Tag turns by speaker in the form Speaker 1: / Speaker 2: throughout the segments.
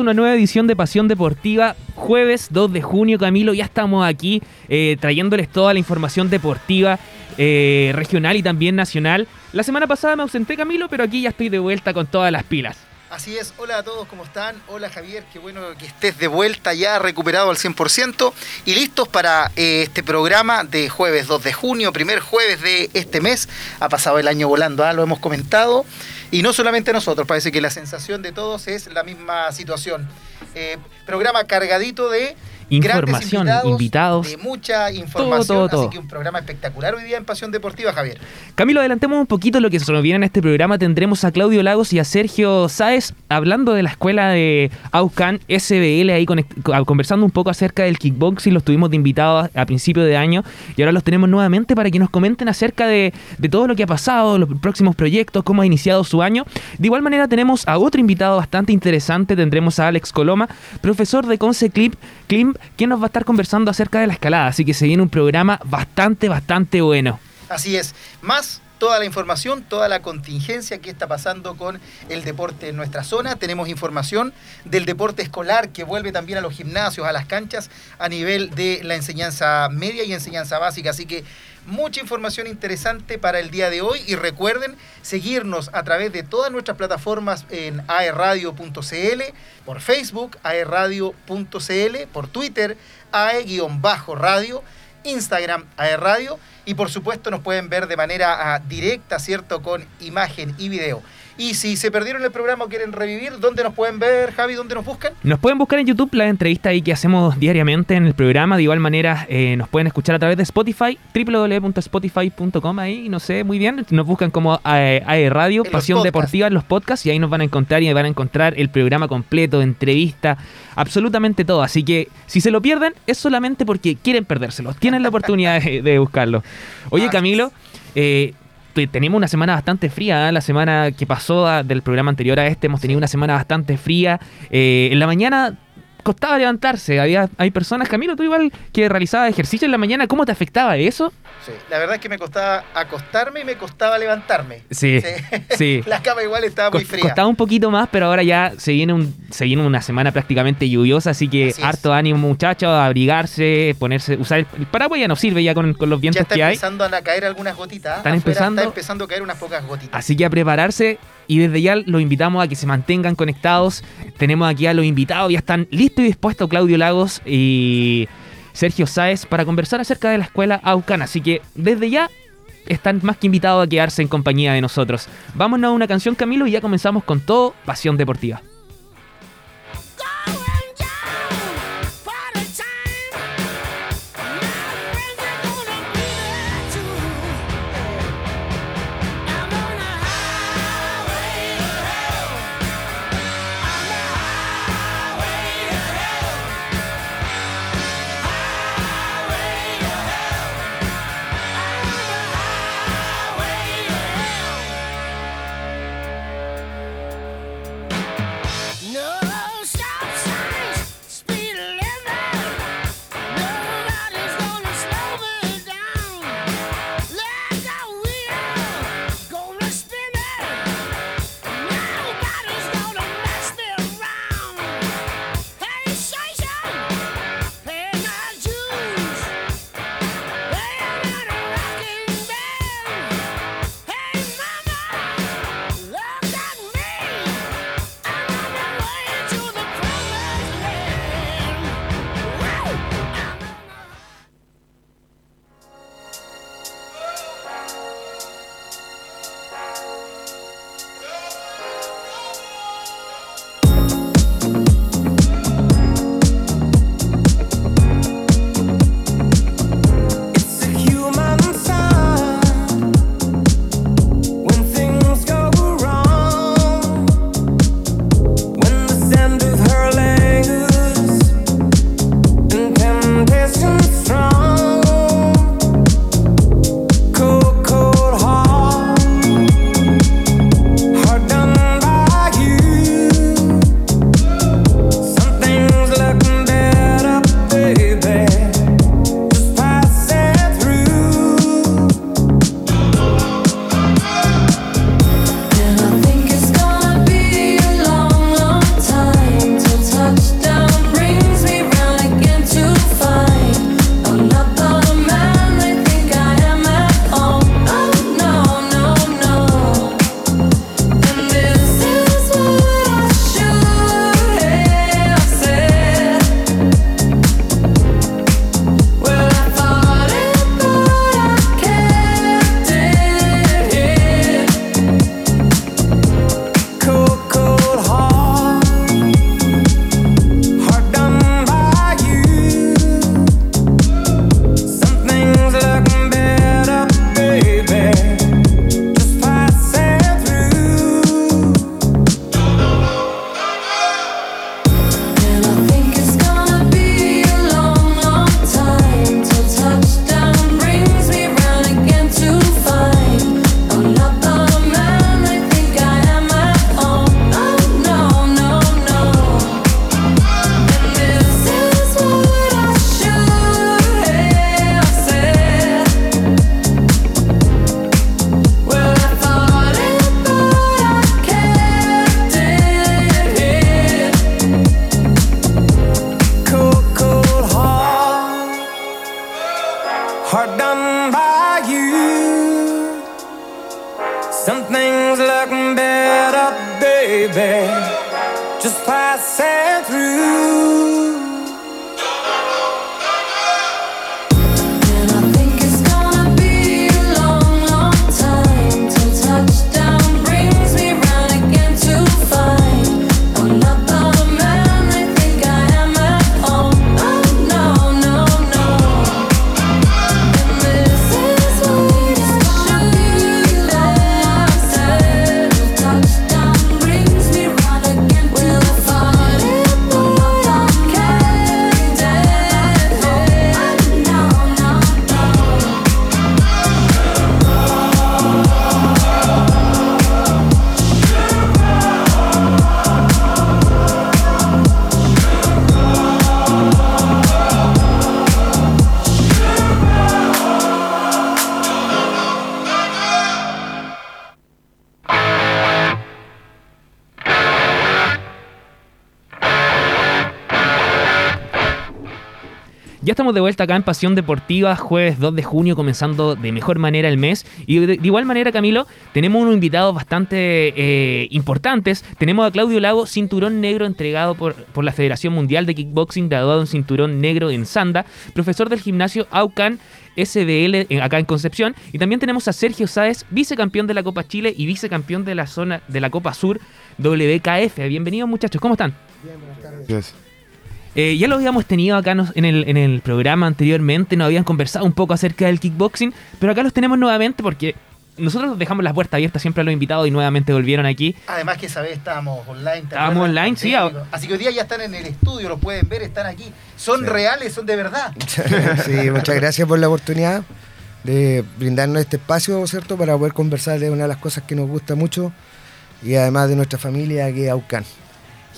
Speaker 1: Una nueva edición de Pasión Deportiva, jueves 2 de junio, Camilo, ya estamos aquí eh, trayéndoles toda la información deportiva eh, regional y también nacional. La semana pasada me ausenté, Camilo, pero aquí ya estoy de vuelta con todas las pilas.
Speaker 2: Así es, hola a todos, ¿cómo están? Hola Javier, qué bueno que estés de vuelta ya recuperado al 100% y listos para eh, este programa de jueves 2 de junio, primer jueves de este mes. Ha pasado el año volando, ¿ah? lo hemos comentado. Y no solamente nosotros, parece que la sensación de todos es la misma situación. Eh, programa cargadito de
Speaker 1: información, invitados,
Speaker 2: de mucha información, así que un programa espectacular hoy día en Pasión Deportiva, Javier.
Speaker 1: Camilo, adelantemos un poquito lo que se nos viene en este programa. Tendremos a Claudio Lagos y a Sergio Sáez hablando de la escuela de Aucan SBL, ahí conversando un poco acerca del kickboxing. Los tuvimos de invitados a, principio de año y ahora los tenemos nuevamente para que nos comenten acerca de, de todo lo que ha pasado, los próximos proyectos, cómo ha iniciado su año. De igual manera tenemos a otro invitado bastante interesante, tendremos a Alex Coloma, profesor de Conce Clip, Klim, quien nos va a estar conversando acerca de la escalada, así que se viene un programa bastante, bastante bueno.
Speaker 2: Así es, más toda la información, toda la contingencia que está pasando con el deporte en nuestra zona. Tenemos información del deporte escolar que vuelve también a los gimnasios, a las canchas, a nivel de la enseñanza media y enseñanza básica. Así que mucha información interesante para el día de hoy y recuerden seguirnos a través de todas nuestras plataformas en aerradio.cl, por Facebook, aerradio.cl, por Twitter, ae-radio, Instagram, aerradio y por supuesto nos pueden ver de manera ah, directa, ¿cierto? Con imagen y video. Y si se perdieron el programa o quieren revivir, ¿dónde nos pueden ver, Javi? ¿Dónde nos buscan?
Speaker 1: Nos pueden buscar en YouTube la entrevista ahí que hacemos diariamente en el programa. De igual manera, eh, nos pueden escuchar a través de Spotify, www.spotify.com. Ahí, no sé, muy bien. Nos buscan como AE, e Radio, Pasión Deportiva en los podcasts y ahí nos van a encontrar y van a encontrar el programa completo, entrevista, absolutamente todo. Así que si se lo pierden, es solamente porque quieren perdérselo. Tienen la oportunidad de, buscarlo. Oye, Camilo, eh, tenemos una semana bastante fría. ¿eh? La semana que pasó del programa anterior a este, hemos tenido una semana bastante fría. Eh, en la mañana costaba levantarse. Había, hay personas, Camilo, tú igual que realizaba ejercicio en la mañana, ¿cómo te afectaba eso?
Speaker 2: Sí, la verdad es que me costaba acostarme y me costaba levantarme.
Speaker 1: Sí, sí.
Speaker 2: la cama igual estaba muy fría.
Speaker 1: Costaba un poquito más, pero ahora ya se viene, un, se viene una semana prácticamente lluviosa, así que harto ánimo muchachos, abrigarse, ponerse, usar el, paraguas ya no sirve ya con, los vientos que hay.
Speaker 2: Están empezando a caer algunas gotitas.
Speaker 1: Están empezando.
Speaker 2: Están empezando a caer unas pocas gotitas.
Speaker 1: Así que a prepararse y desde ya los invitamos a que se mantengan conectados. Tenemos aquí a los invitados, ya están listos y dispuestos Claudio Lagos y Sergio Sáez para conversar acerca de la escuela Aucana. Así que desde ya están más que invitados a quedarse en compañía de nosotros. Vámonos a una canción Camilo y ya comenzamos con todo Pasión Deportiva. Estamos de vuelta acá en Pasión Deportiva, jueves 2 de junio, comenzando de mejor manera el mes. Y de, igual manera, Camilo, tenemos unos invitados bastante eh, importantes. Tenemos a Claudio Lago, cinturón negro entregado por, por la Federación Mundial de Kickboxing, graduado en cinturón negro en Sanda, profesor del gimnasio Aucan SBL acá en Concepción. Y también tenemos a Sergio Sáez, vicecampeón de la Copa Chile y vicecampeón de la zona de la Copa Sur WKF. Bienvenidos muchachos, ¿cómo están? Bien, buenas tardes. Eh, ya lo habíamos tenido acá en el, en el programa anteriormente, nos habían conversado un poco acerca del kickboxing, pero acá los tenemos nuevamente porque nosotros dejamos las puertas abiertas siempre a los invitados y nuevamente volvieron aquí.
Speaker 2: Además que esa vez estábamos online.
Speaker 1: Estábamos online, sí.
Speaker 2: Así que hoy día ya están en el estudio, los pueden ver, están aquí. Son reales, son de verdad.
Speaker 3: sí, muchas gracias por la oportunidad de brindarnos este espacio, ¿cierto? Para poder conversar de una de las cosas que nos gusta mucho y además de nuestra familia que es Aucan.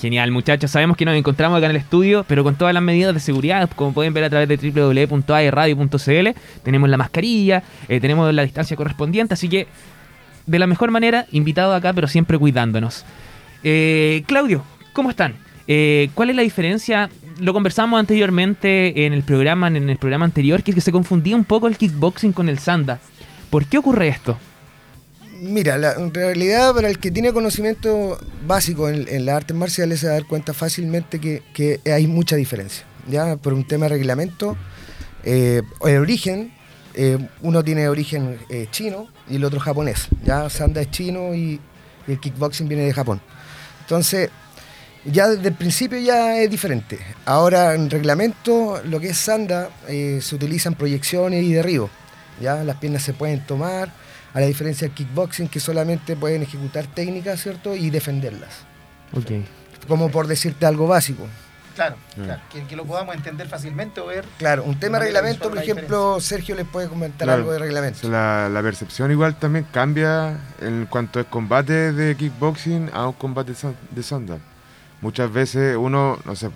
Speaker 1: Genial, muchachos. Sabemos que nos encontramos acá en el estudio, pero con todas las medidas de seguridad, como pueden ver a través de www.aerradio.cl. Tenemos la mascarilla, eh, tenemos la distancia correspondiente, así que de la mejor manera, invitado acá, pero siempre cuidándonos. Eh, Claudio, ¿cómo están? Eh, ¿Cuál es la diferencia? Lo conversamos anteriormente en el programa, en el programa anterior, que, se confundía un poco el kickboxing con el sanda. ¿Por qué ocurre esto?
Speaker 3: Mira, en realidad para el que tiene conocimiento básico en, en las artes marciales se va a dar cuenta fácilmente que, hay mucha diferencia. ¿ya? Por un tema de reglamento, eh, el origen, eh, uno tiene origen eh, chino y el otro japonés. ¿ya? Sanda es chino y, el kickboxing viene de Japón. Entonces, ya desde el principio ya es diferente. Ahora en reglamento, lo que es Sanda, se utilizan proyecciones y derribos. ¿ya? Las piernas se pueden tomar a la diferencia del kickboxing que solamente pueden ejecutar técnicas, ¿cierto? Y defenderlas.
Speaker 1: Ok.
Speaker 3: Como por decirte algo básico.
Speaker 2: Claro, mm. claro que, lo podamos entender fácilmente o ver.
Speaker 3: Claro, un tema de reglamento, por ejemplo, Sergio les puede comentar algo de reglamento.
Speaker 4: La, la, percepción igual también cambia en cuanto es combate de kickboxing a un combate de sanda. Muchas veces uno, no sé,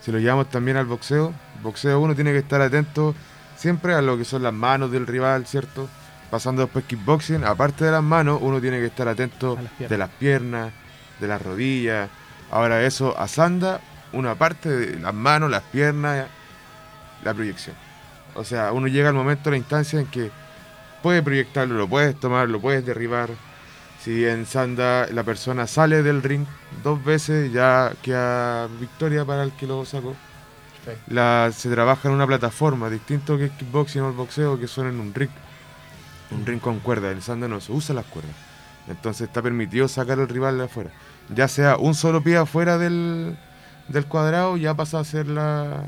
Speaker 4: si lo llevamos también al boxeo, boxeo uno tiene que estar atento siempre a lo que son las manos del rival, ¿cierto? Pasando después kickboxing, aparte de las manos, uno tiene que estar atento de las piernas, de las rodillas. Ahora eso, a Sanda, una parte de las manos, las piernas, la proyección. O sea, uno llega al momento, la instancia en que puede proyectarlo, lo puedes tomar, lo puedes derribar. Si en Sanda la persona sale del ring dos veces, ya queda victoria para el que lo sacó. La, se trabaja en una plataforma, distinto que el kickboxing o el boxeo, que son en un ring un ring con cuerda. El sanda no se usa las cuerdas. Entonces está permitido sacar al rival de afuera. Ya sea un solo pie afuera del, cuadrado, ya pasa a ser la,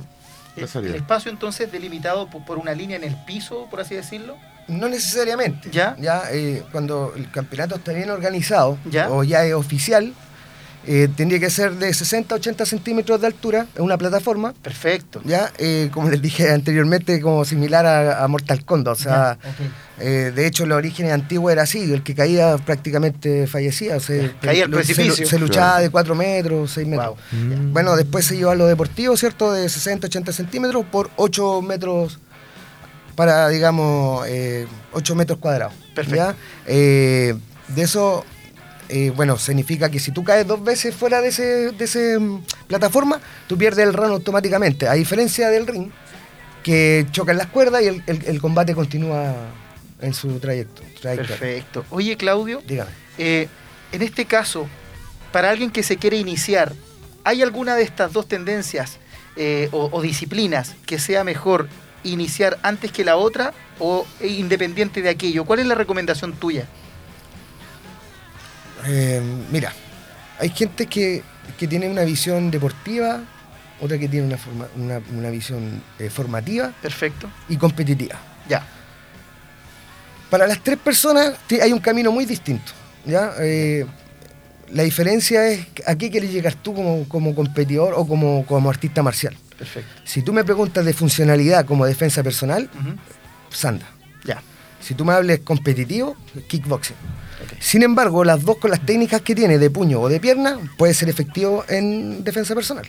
Speaker 4: salida.
Speaker 2: ¿El espacio entonces delimitado por, una línea en el piso, por así decirlo?
Speaker 3: No necesariamente. Ya. Ya eh, cuando el campeonato está bien organizado o ya es oficial, eh, tendría que ser de 60 a 80 centímetros de altura, en una plataforma.
Speaker 2: Perfecto.
Speaker 3: Ya, eh, como les dije anteriormente, como similar a, Mortal Kombat. O sea, eh, de hecho, los orígenes antiguos era así, el que caía prácticamente fallecía. O sea,
Speaker 2: caía al precipicio.
Speaker 3: Se, luchaba de 4 metros, 6 metros. Mm. Bueno, después se llevó a lo deportivo, ¿cierto? De 60 a 80 centímetros por 8 metros para, digamos, 8 metros cuadrados. Perfecto. de eso eh, bueno, significa que si tú caes dos veces fuera de ese, de ese mm, plataforma, tú pierdes el run automáticamente. A diferencia del ring, que chocan las cuerdas y el, combate continúa en su trayecto.
Speaker 2: Perfecto. Oye, Claudio,
Speaker 3: dígame.
Speaker 2: Eh, en este caso, para alguien que se quiere iniciar, ¿hay alguna de estas dos tendencias eh, o, o disciplinas que sea mejor iniciar antes que la otra o independiente de aquello? ¿Cuál es la recomendación tuya?
Speaker 3: Eh, mira, hay gente que, que tiene una visión deportiva, otra que tiene una, forma- una, una visión eh, formativa
Speaker 2: Perfecto.
Speaker 3: y competitiva.
Speaker 2: Ya.
Speaker 3: Para las tres personas hay un camino muy distinto. ¿ya? Eh, la diferencia es a qué quieres llegar tú como, como competidor o como, como artista marcial.
Speaker 2: Perfecto.
Speaker 3: Si tú me preguntas de funcionalidad como defensa personal,
Speaker 2: Ujú.
Speaker 3: Sanda.
Speaker 2: Ya.
Speaker 3: Si tú me hables competitivo, kickboxing. Sin embargo, las dos con las técnicas que tiene de puño o de pierna puede ser efectivo en defensa personal.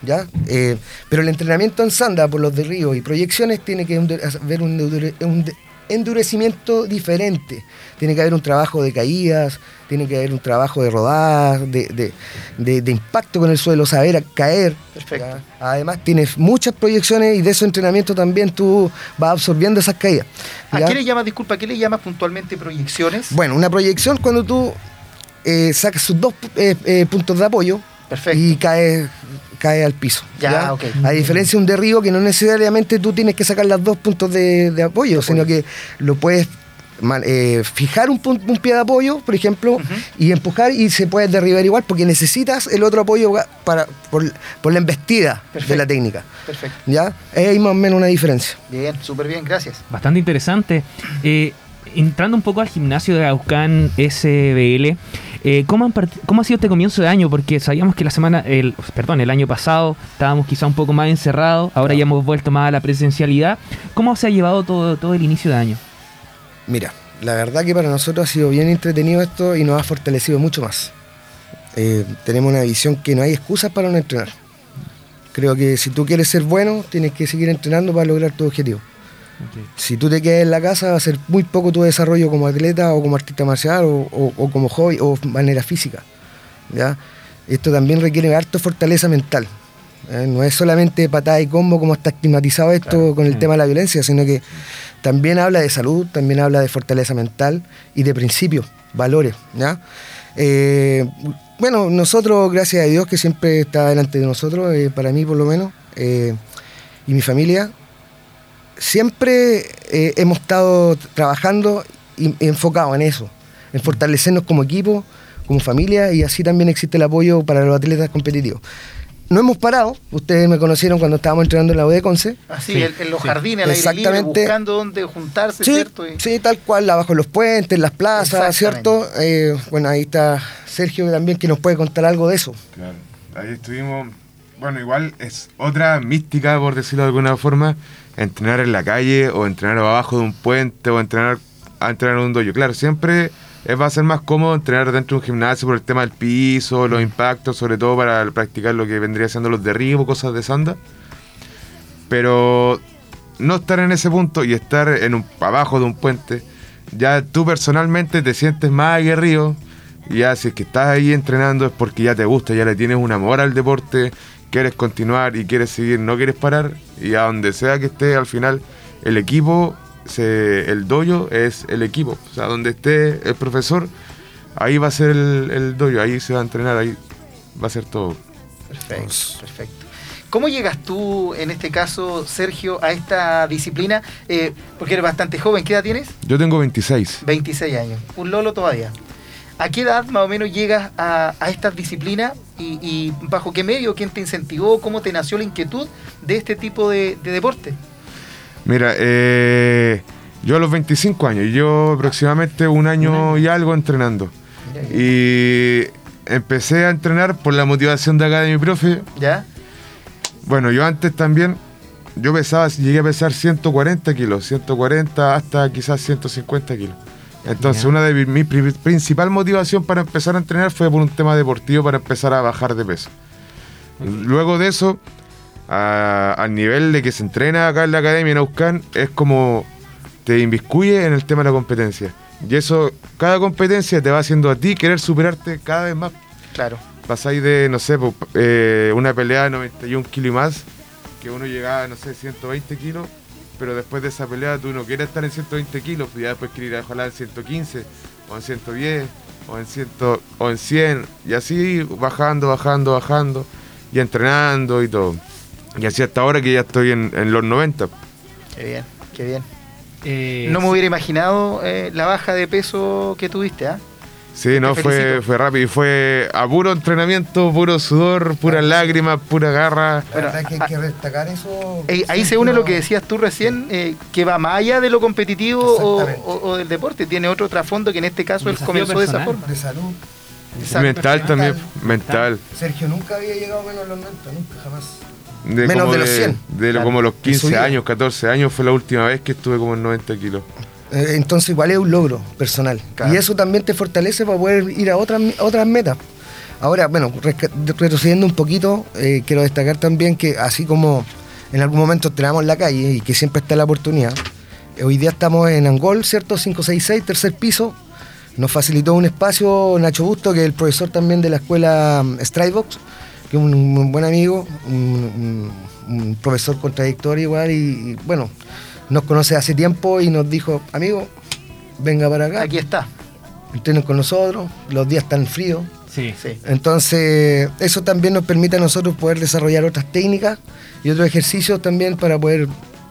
Speaker 3: ¿ya? Eh, pero el entrenamiento en sanda por los de río y proyecciones tiene que haber un, un endurecimiento diferente. Tiene que haber un trabajo de caídas, tiene que haber un trabajo de rodadas, de, de- de- de impacto con el suelo, saber caer.
Speaker 2: Perfecto.
Speaker 3: ¿ya? Además, tienes muchas proyecciones y de ese entrenamiento también tú vas absorbiendo esas caídas.
Speaker 2: ¿A
Speaker 3: ¿ya?
Speaker 2: qué le llamas, disculpa, a qué le llamas puntualmente proyecciones?
Speaker 3: Bueno, una proyección cuando tú eh, sacas sus dos eh, eh, puntos de apoyo
Speaker 2: Perfecto.
Speaker 3: y cae, cae al piso.
Speaker 2: Ya, ok.
Speaker 3: A diferencia de un derribo que no necesariamente tú tienes que sacar los dos puntos de, de apoyo, sino que lo puedes man- eh, fijar un, un pie de apoyo, por ejemplo, y empujar y se puede derribar igual porque necesitas el otro apoyo para, por, por la embestida de la técnica.
Speaker 2: Perfecto.
Speaker 3: ¿Ya? Ahí hay más o menos una diferencia.
Speaker 2: Bien, súper bien, gracias.
Speaker 1: Bastante interesante. Eh, entrando un poco al gimnasio de Aucán SBL, eh, ¿cómo, han ¿cómo ha sido este comienzo de año? Porque sabíamos que la semana, el, perdón, el año pasado estábamos quizá un poco más encerrados, ahora ya hemos vuelto más a la presencialidad. ¿Cómo se ha llevado todo, todo el inicio de año?
Speaker 3: Mira, la verdad que para nosotros ha sido bien entretenido esto y nos ha fortalecido mucho más. Eh, tenemos una visión que no hay excusas para no entrenar. Creo que si tú quieres ser bueno, tienes que seguir entrenando para lograr tu objetivo. Si tú te quedas en la casa, va a ser muy poco tu desarrollo como atleta o como artista marcial o, o- o como hobby o manera física. ¿ya? Esto también requiere harto fortaleza mental. ¿eh? No es solamente patada y combo como está estigmatizado esto con el
Speaker 1: Mm.
Speaker 3: tema de la violencia, sino que también habla de salud, también habla de fortaleza mental y de principios, valores. ¿ya? Eh, bueno, nosotros, gracias a Dios que siempre está delante de nosotros, eh, para mí por lo menos, eh, y mi familia, siempre hemos estado trabajando y enfocados en eso, en fortalecernos como equipo, como familia y así también existe el apoyo para los atletas competitivos. No hemos parado, ustedes me conocieron cuando estábamos entrenando en la U de Conce.
Speaker 2: Así,
Speaker 1: Sí,
Speaker 2: en, en los
Speaker 1: sí.
Speaker 2: jardines, aire libre,
Speaker 3: Exactamente.
Speaker 2: buscando dónde juntarse,
Speaker 3: Sí,
Speaker 2: ¿cierto? Y-
Speaker 3: sí, tal cual, abajo de los puentes, en las plazas, ¿cierto? Eh, bueno, ahí está Sergio también que nos puede contar algo de eso.
Speaker 4: Claro, ahí estuvimos. Bueno, igual es otra mística, por decirlo de alguna forma, entrenar en la calle o entrenar abajo de un puente o entrenar a entrenar en un dojo. Claro, siempre va a ser más cómodo entrenar dentro de un gimnasio por el tema del piso, los impactos, sobre todo para practicar lo que vendría siendo los derribos, cosas de sanda. Pero no estar en ese punto y estar en un, abajo de un puente, ya tú personalmente te sientes más aguerrido. Y ya si es que estás ahí entrenando es porque ya te gusta, ya le tienes un amor al deporte, quieres continuar y quieres seguir, no quieres parar. Y a donde sea que esté, al final el equipo, se, el dojo es el equipo. O sea, donde esté el profesor, ahí va a ser el, el dojo, ahí se va a entrenar, ahí va a ser todo.
Speaker 2: Perfecto, perfecto. ¿Cómo llegas tú, en este caso, Sergio, a esta disciplina? Eh, porque eres bastante joven, ¿qué edad tienes?
Speaker 4: Yo tengo 26.
Speaker 2: 26 años, un lolo todavía. ¿A qué edad más o menos llegas a, a esta disciplina y, y bajo qué medio, quién te incentivó, cómo te nació la inquietud de este tipo de, de deporte?
Speaker 4: Mira, eh, yo a los 25 años, yo aproximadamente un año y algo entrenando. Y empecé a entrenar por la motivación de acá de mi profe.
Speaker 2: ¿Ya?
Speaker 4: Bueno, yo antes también, yo pesaba, llegué a pesar 140 kilos, 140 hasta quizás 150 kilos. Entonces,
Speaker 1: Ya.
Speaker 4: una de mi, mi pri- principal motivación para empezar a entrenar fue por un tema deportivo para empezar a bajar de peso. Luego de eso, a- al nivel de que se entrena acá en la academia en Auscan, es como te inviscuye en el tema de la competencia. Y eso, cada competencia te va haciendo a ti querer superarte cada vez más
Speaker 2: Claro.
Speaker 4: pasáis de, no sé, eh, una pelea de 91 kilos y más, que uno llegaba, no sé, 120 kilos, pero después de esa pelea tú no quieres estar en 120 kilos, pues ya después quieres ir a ojalá en 115 o en 110, o en, ciento, o en 100, y así bajando, bajando, bajando, y entrenando y todo. Y así hasta ahora que ya estoy en, en los 90.
Speaker 2: Qué bien, qué bien.
Speaker 1: Eh,
Speaker 2: No me hubiera imaginado eh, la baja de peso que tuviste, ¿ah?
Speaker 4: Sí, no, fue, fue rápido y fue a puro entrenamiento, puro sudor, puras lágrimas, pura garra.
Speaker 3: La verdad que hay que destacar eso.
Speaker 2: Eh, ahí se une lo que decías tú recién, eh, que va más allá de lo competitivo o,
Speaker 3: Exactamente.
Speaker 2: o- o del deporte. Tiene otro trasfondo que en este caso él comenzó de esa
Speaker 1: personal.
Speaker 2: forma.
Speaker 3: De salud.
Speaker 2: Exacto.
Speaker 4: mental también,
Speaker 3: Mental.
Speaker 4: mental.
Speaker 3: Sergio nunca había llegado menos a los 90, nunca, jamás.
Speaker 4: De
Speaker 3: Menos
Speaker 4: como
Speaker 3: de los 100.
Speaker 4: De
Speaker 2: Claro.
Speaker 4: como los
Speaker 3: En su
Speaker 4: 15
Speaker 3: vida.
Speaker 4: años, 14 años fue la última vez que estuve como en 90 kilos.
Speaker 3: Eh, Entonces igual es un logro personal.
Speaker 2: Claro.
Speaker 3: Y eso también te fortalece para poder ir a otras, a otras metas. Ahora, bueno, retrocediendo un poquito, eh, quiero destacar también que así como en algún momento entrenamos en la calle y que siempre está la oportunidad, eh, hoy día estamos en Angol, ¿cierto? 566, tercer piso. Nos facilitó un espacio Nacho Busto, que es el profesor también de la escuela mm, Stridebox, que es un, un buen amigo, un, un- un profesor con trayectoria igual, y, y, bueno, nos conoce hace tiempo y nos dijo, amigo, venga para acá,
Speaker 2: Aquí está.
Speaker 3: entrenen con nosotros, los días están fríos.
Speaker 1: Sí.
Speaker 2: Sí.
Speaker 3: Entonces, eso también nos permite a nosotros poder desarrollar otras técnicas y otros ejercicios también para poder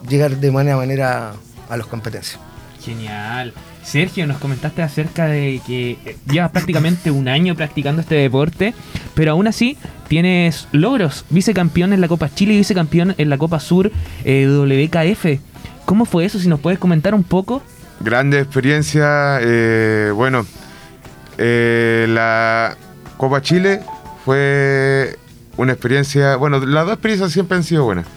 Speaker 3: llegar de manera, manera a las competencias.
Speaker 1: Genial. Sergio, nos comentaste acerca de que eh, llevas prácticamente un año practicando este deporte, pero aún así tienes logros. Vicecampeón en la Copa Chile y vicecampeón en la Copa Sur eh, WKF. ¿Cómo fue eso? Si nos puedes comentar un poco.
Speaker 4: Grande experiencia, eh, bueno, la Copa Chile fue una experiencia, bueno, las dos experiencias siempre han sido buenas.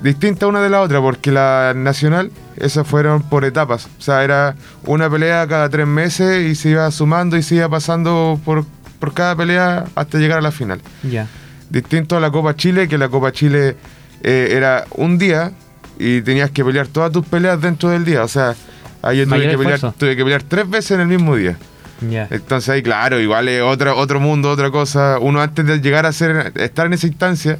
Speaker 4: Distinta una de la otra, porque la nacional, esas fueron por etapas. O sea, era una pelea cada tres meses y se iba sumando y se iba pasando por, por cada pelea hasta llegar a la final.
Speaker 1: Ya.
Speaker 4: Distinto a la Copa Chile, que la Copa Chile eh, era un día y tenías que pelear todas tus peleas dentro del día. O sea, ahí yo tuve que, pelear, tuve que pelear tres veces en el mismo día.
Speaker 1: Ya.
Speaker 4: Entonces ahí, claro, igual es otra, otro mundo, otra cosa. Uno antes de llegar a ser, estar en esa instancia,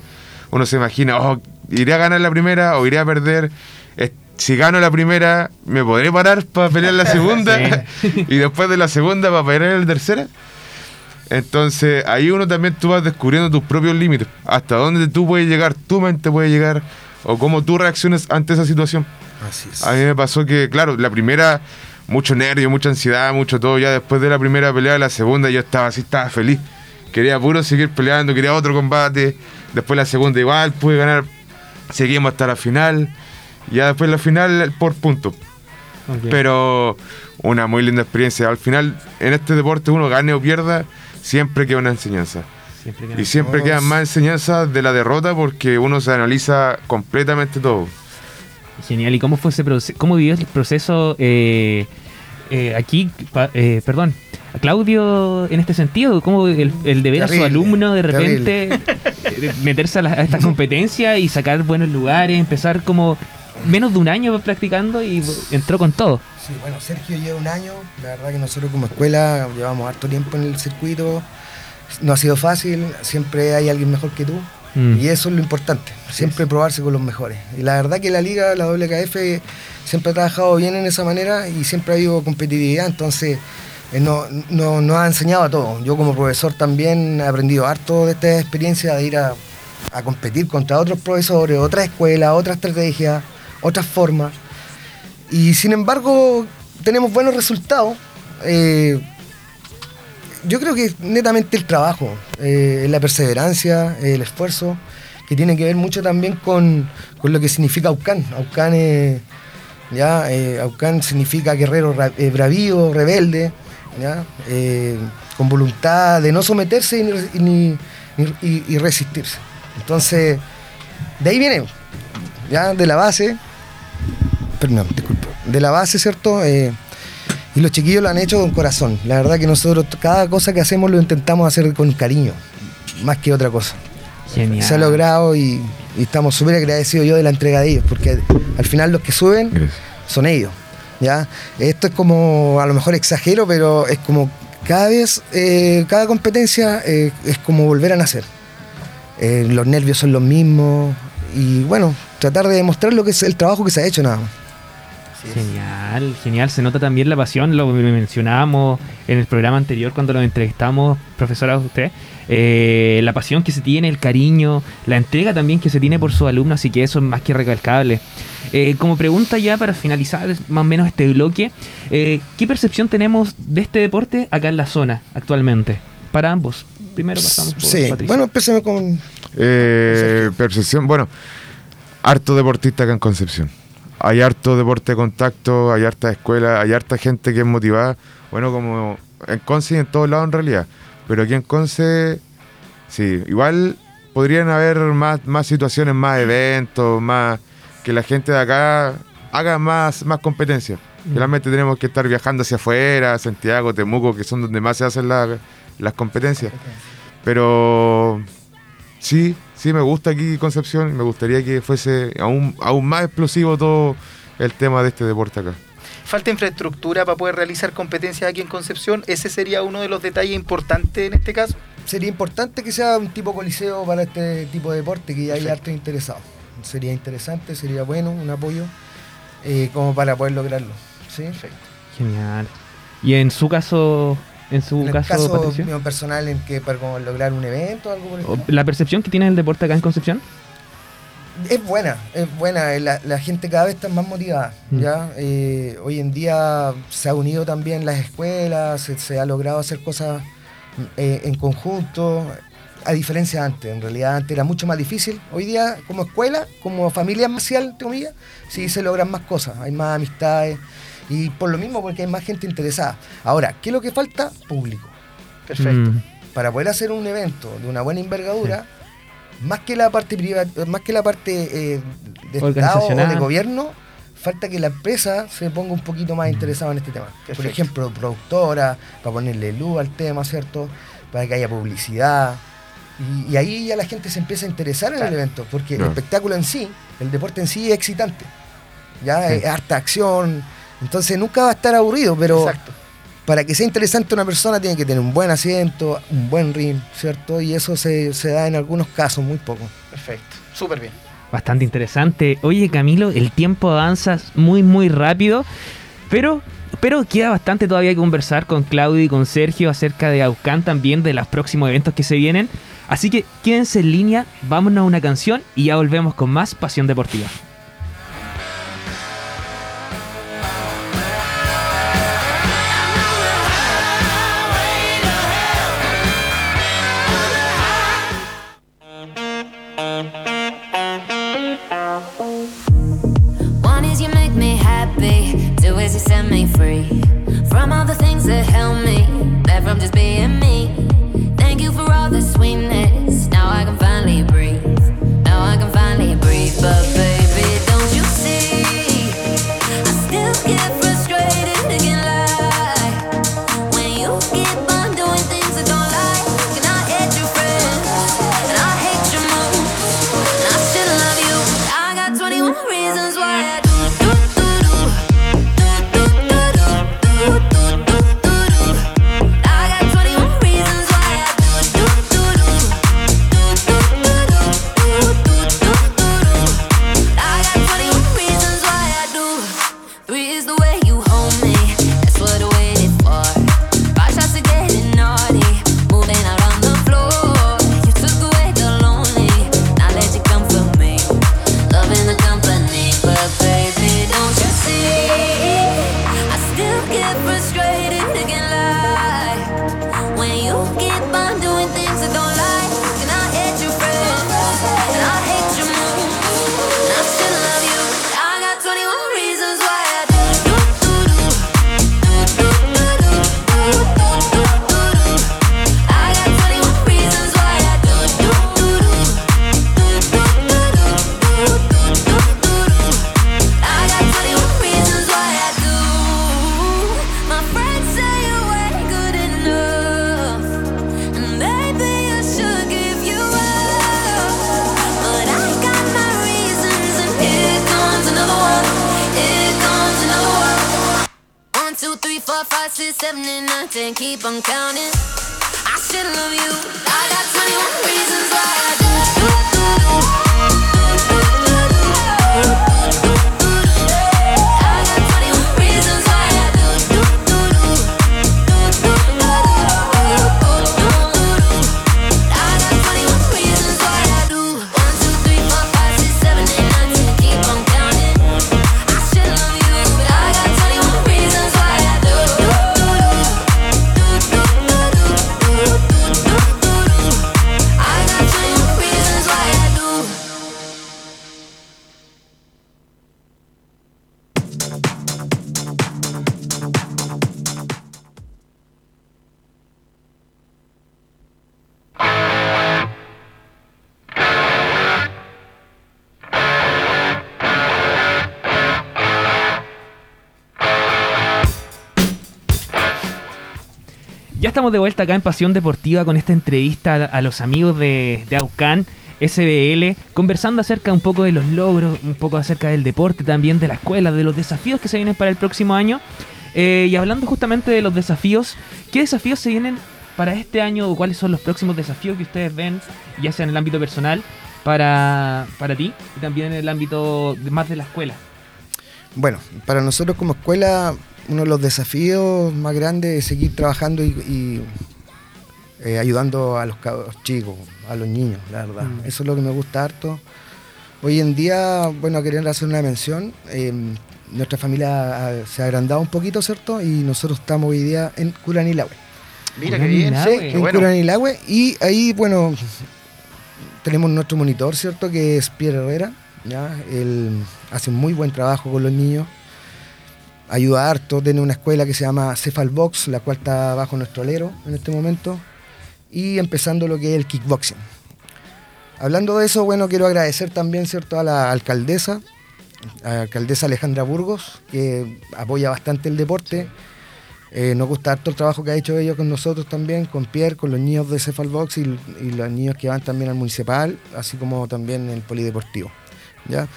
Speaker 4: uno se imagina, oh, iré a ganar la primera o iré a perder. Es- Si gano la primera, ¿me podré parar para pelear la segunda? y después de la segunda, para pelear la tercera. Entonces ahí uno también tú vas descubriendo tus propios límites. Hasta dónde tú puedes llegar, tu mente puede llegar, o cómo tú reacciones ante esa situación.
Speaker 3: Así es.
Speaker 4: A mí me pasó que, claro, la primera, mucho nervio, mucha ansiedad, mucho todo. Ya después de la primera pelea, la segunda yo estaba así, estaba feliz. Quería puro seguir peleando, quería otro combate. Después la segunda igual, pude ganar. Seguimos hasta la final. Ya después la final por puntos. Pero una muy linda experiencia. Al final, en este deporte, uno gane o pierda, siempre queda una enseñanza.
Speaker 1: Siempre
Speaker 4: Y siempre
Speaker 3: Todos-
Speaker 4: quedan más enseñanzas de la derrota porque uno se analiza completamente todo.
Speaker 1: Genial. ¿Y cómo fue ese proceso? ¿Cómo vivió el proceso eh, eh, aquí? pa- eh, perdón. a Claudio, en este sentido, ¿cómo el, el de ver a su alumno de repente eh, meterse a, la- a esta competencia y sacar buenos lugares, empezar como menos de un año practicando y entró con todo?
Speaker 3: Sí, bueno, Sergio lleva un año. La verdad que nosotros como escuela llevamos harto tiempo en el circuito. No ha sido fácil, siempre hay alguien mejor que tú.
Speaker 1: Mm.
Speaker 3: Y eso es lo importante, siempre probarse con los mejores. Y la verdad que la liga, la WKF, siempre ha trabajado bien en esa manera y siempre ha habido competitividad, entonces eh, no, no- nos ha enseñado a todo. Yo como profesor también he aprendido harto de esta experiencia de ir a, a competir contra otros profesores, otras escuelas, otras estrategias, otras formas. Y sin embargo, tenemos buenos resultados. Eh, yo creo que netamente el trabajo, eh, la perseverancia, el esfuerzo, que tiene que ver mucho también con, con lo que significa Aucán. Aucán, ya, eh, significa guerrero eh, bravío, rebelde, eh, con voluntad de no someterse y, ni- y- resistirse. Entonces, de ahí viene, ya, de la base, perdón, disculpe, de la base, ¿cierto? Y los chiquillos lo han hecho con corazón. La verdad que nosotros cada cosa que hacemos lo intentamos hacer con cariño, más que otra cosa.
Speaker 1: Genial.
Speaker 3: Se ha logrado y, y estamos súper agradecidos yo de la entrega de ellos, porque al final los que suben
Speaker 4: Gracias.
Speaker 3: son ellos. ¿ya? Esto es como, a lo mejor exagero, pero es como cada vez, eh, cada competencia eh, es como volver a nacer. Eh, los nervios son los mismos y bueno, tratar de demostrar lo que es el trabajo que se ha hecho nada más.
Speaker 2: Así es.
Speaker 1: Genial, genial. Se nota también la pasión, lo mencionábamos en el programa anterior cuando lo entrevistamos, profesora, usted. eh, la pasión que se tiene, el cariño, la entrega también que se tiene por sus alumnos, así que eso es más que recalcable. Eh, como pregunta ya para finalizar más o menos este bloque, eh, ¿qué percepción tenemos de este deporte acá en la zona actualmente? Para ambos. Primero pasamos por
Speaker 3: Sí,
Speaker 1: Patricio.
Speaker 3: bueno, empecemos con...
Speaker 4: Eh, percepción, bueno, harto deportista acá en Concepción. Hay harto deporte de contacto, hay harta escuela, hay harta gente que es motivada. Bueno, como en Conce y en todos lados en realidad. Pero aquí en Conce, sí, igual podrían haber más, más situaciones, más eventos, más que la gente de acá haga más, más competencia. Realmente tenemos que estar viajando hacia afuera, Santiago, Temuco, que son donde más se hacen la- las competencias. Pero sí, sí me gusta aquí Concepción y me gustaría que fuese aún, aún más explosivo todo el tema de este deporte acá.
Speaker 2: Falta infraestructura para poder realizar competencias aquí en Concepción. Ese sería uno de los detalles importantes en este caso.
Speaker 3: Sería importante que sea un tipo coliseo para este tipo de deporte, que ya hay
Speaker 2: Perfecto.
Speaker 3: harto interesado. Sería interesante, sería bueno, un apoyo, eh, como para poder lograrlo. ¿sí?
Speaker 1: Genial. Y en su caso, en su
Speaker 3: En el
Speaker 1: caso,
Speaker 3: caso
Speaker 1: Patricio,
Speaker 3: mío personal, en que para como lograr un evento algo por el
Speaker 1: o
Speaker 3: estilo.
Speaker 1: la percepción que tiene el deporte acá en Concepción.
Speaker 3: Es buena, es buena. eh, La, la gente cada vez está más motivada.
Speaker 1: Mm.
Speaker 3: ¿ya? Eh, hoy en día se ha unido también las escuelas, se, se ha logrado hacer cosas eh, en conjunto, a diferencia de antes. En realidad antes era mucho más difícil. Hoy día, como escuela, como familia marcial, entre comillas, sí se logran más cosas, hay más amistades. Y por lo mismo, porque hay más gente interesada. Ahora, ¿qué es lo que falta? Público.
Speaker 2: Perfecto.
Speaker 1: Mm,
Speaker 3: para poder hacer un evento de una buena envergadura, más que la parte priva- más que la parte eh, de Estado o de gobierno, falta que la empresa se ponga un poquito más interesada en este tema. Por ejemplo, productora, para ponerle luz al tema, ¿cierto? Para que haya publicidad. Y, y ahí ya la gente se empieza a interesar en
Speaker 2: Claro.
Speaker 3: el evento, porque el espectáculo en sí, el deporte en sí es excitante. Ya
Speaker 1: Sí.
Speaker 3: es harta acción. Entonces nunca va a estar aburrido, pero
Speaker 2: Exacto.
Speaker 3: para que sea interesante una persona tiene que tener un buen asiento, un buen ring, ¿cierto? Y eso se, se da en algunos casos, muy poco.
Speaker 2: Perfecto. Súper bien.
Speaker 1: Bastante interesante. Oye, Camilo, el tiempo avanza muy, muy rápido, pero, pero queda bastante todavía que conversar con Claudio y con Sergio acerca de Aucán también, de los próximos eventos que se vienen. Así que quédense en línea, vámonos a una canción y ya volvemos con más Pasión Deportiva.
Speaker 5: Free from all the things that held me. Back from just being counting. I should love you. I got 21 reasons why I do. do, do, do.
Speaker 1: Estamos de vuelta acá en Pasión Deportiva con esta entrevista a, los amigos de, Aucán. SBL, conversando acerca un poco de los logros, un poco acerca del deporte también, de la escuela, de los desafíos que se vienen para el próximo año. Eh, y hablando justamente de los desafíos, ¿qué desafíos se vienen para este año o cuáles son los próximos desafíos que ustedes ven, ya sea en el ámbito personal, para, para ti y también en el ámbito más de la escuela?
Speaker 3: Bueno, para nosotros como escuela, uno de los desafíos más grandes es seguir trabajando y, y, eh, ayudando a los chicos, a los niños, la verdad.
Speaker 1: Mm.
Speaker 3: Eso es lo que me gusta harto. Hoy en día, bueno, quería hacer una mención. eh, nuestra familia se ha agrandado un poquito, ¿cierto? Y nosotros estamos hoy día en Curanilahue.
Speaker 2: Mira qué bien. Sí,
Speaker 3: en
Speaker 2: bueno.
Speaker 3: Curanilahue. Y ahí, bueno, tenemos nuestro monitor, ¿cierto? Que es Pierre Herrera. ¿ya? Él hace un muy buen trabajo con los niños. Ayuda harto. Tiene una escuela que se llama Cefal Box, la cual está bajo nuestro alero en este momento. Y empezando lo que es el kickboxing. Hablando de eso, bueno, quiero agradecer también, ¿cierto? A la alcaldesa, a la alcaldesa Alejandra Burgos, que apoya bastante el deporte. Eh, nos gusta harto el trabajo que ha hecho ellos con nosotros también, con Pierre, con los niños de Cefalbox y, y los niños que van también al municipal, así como también el polideportivo. ¿ya?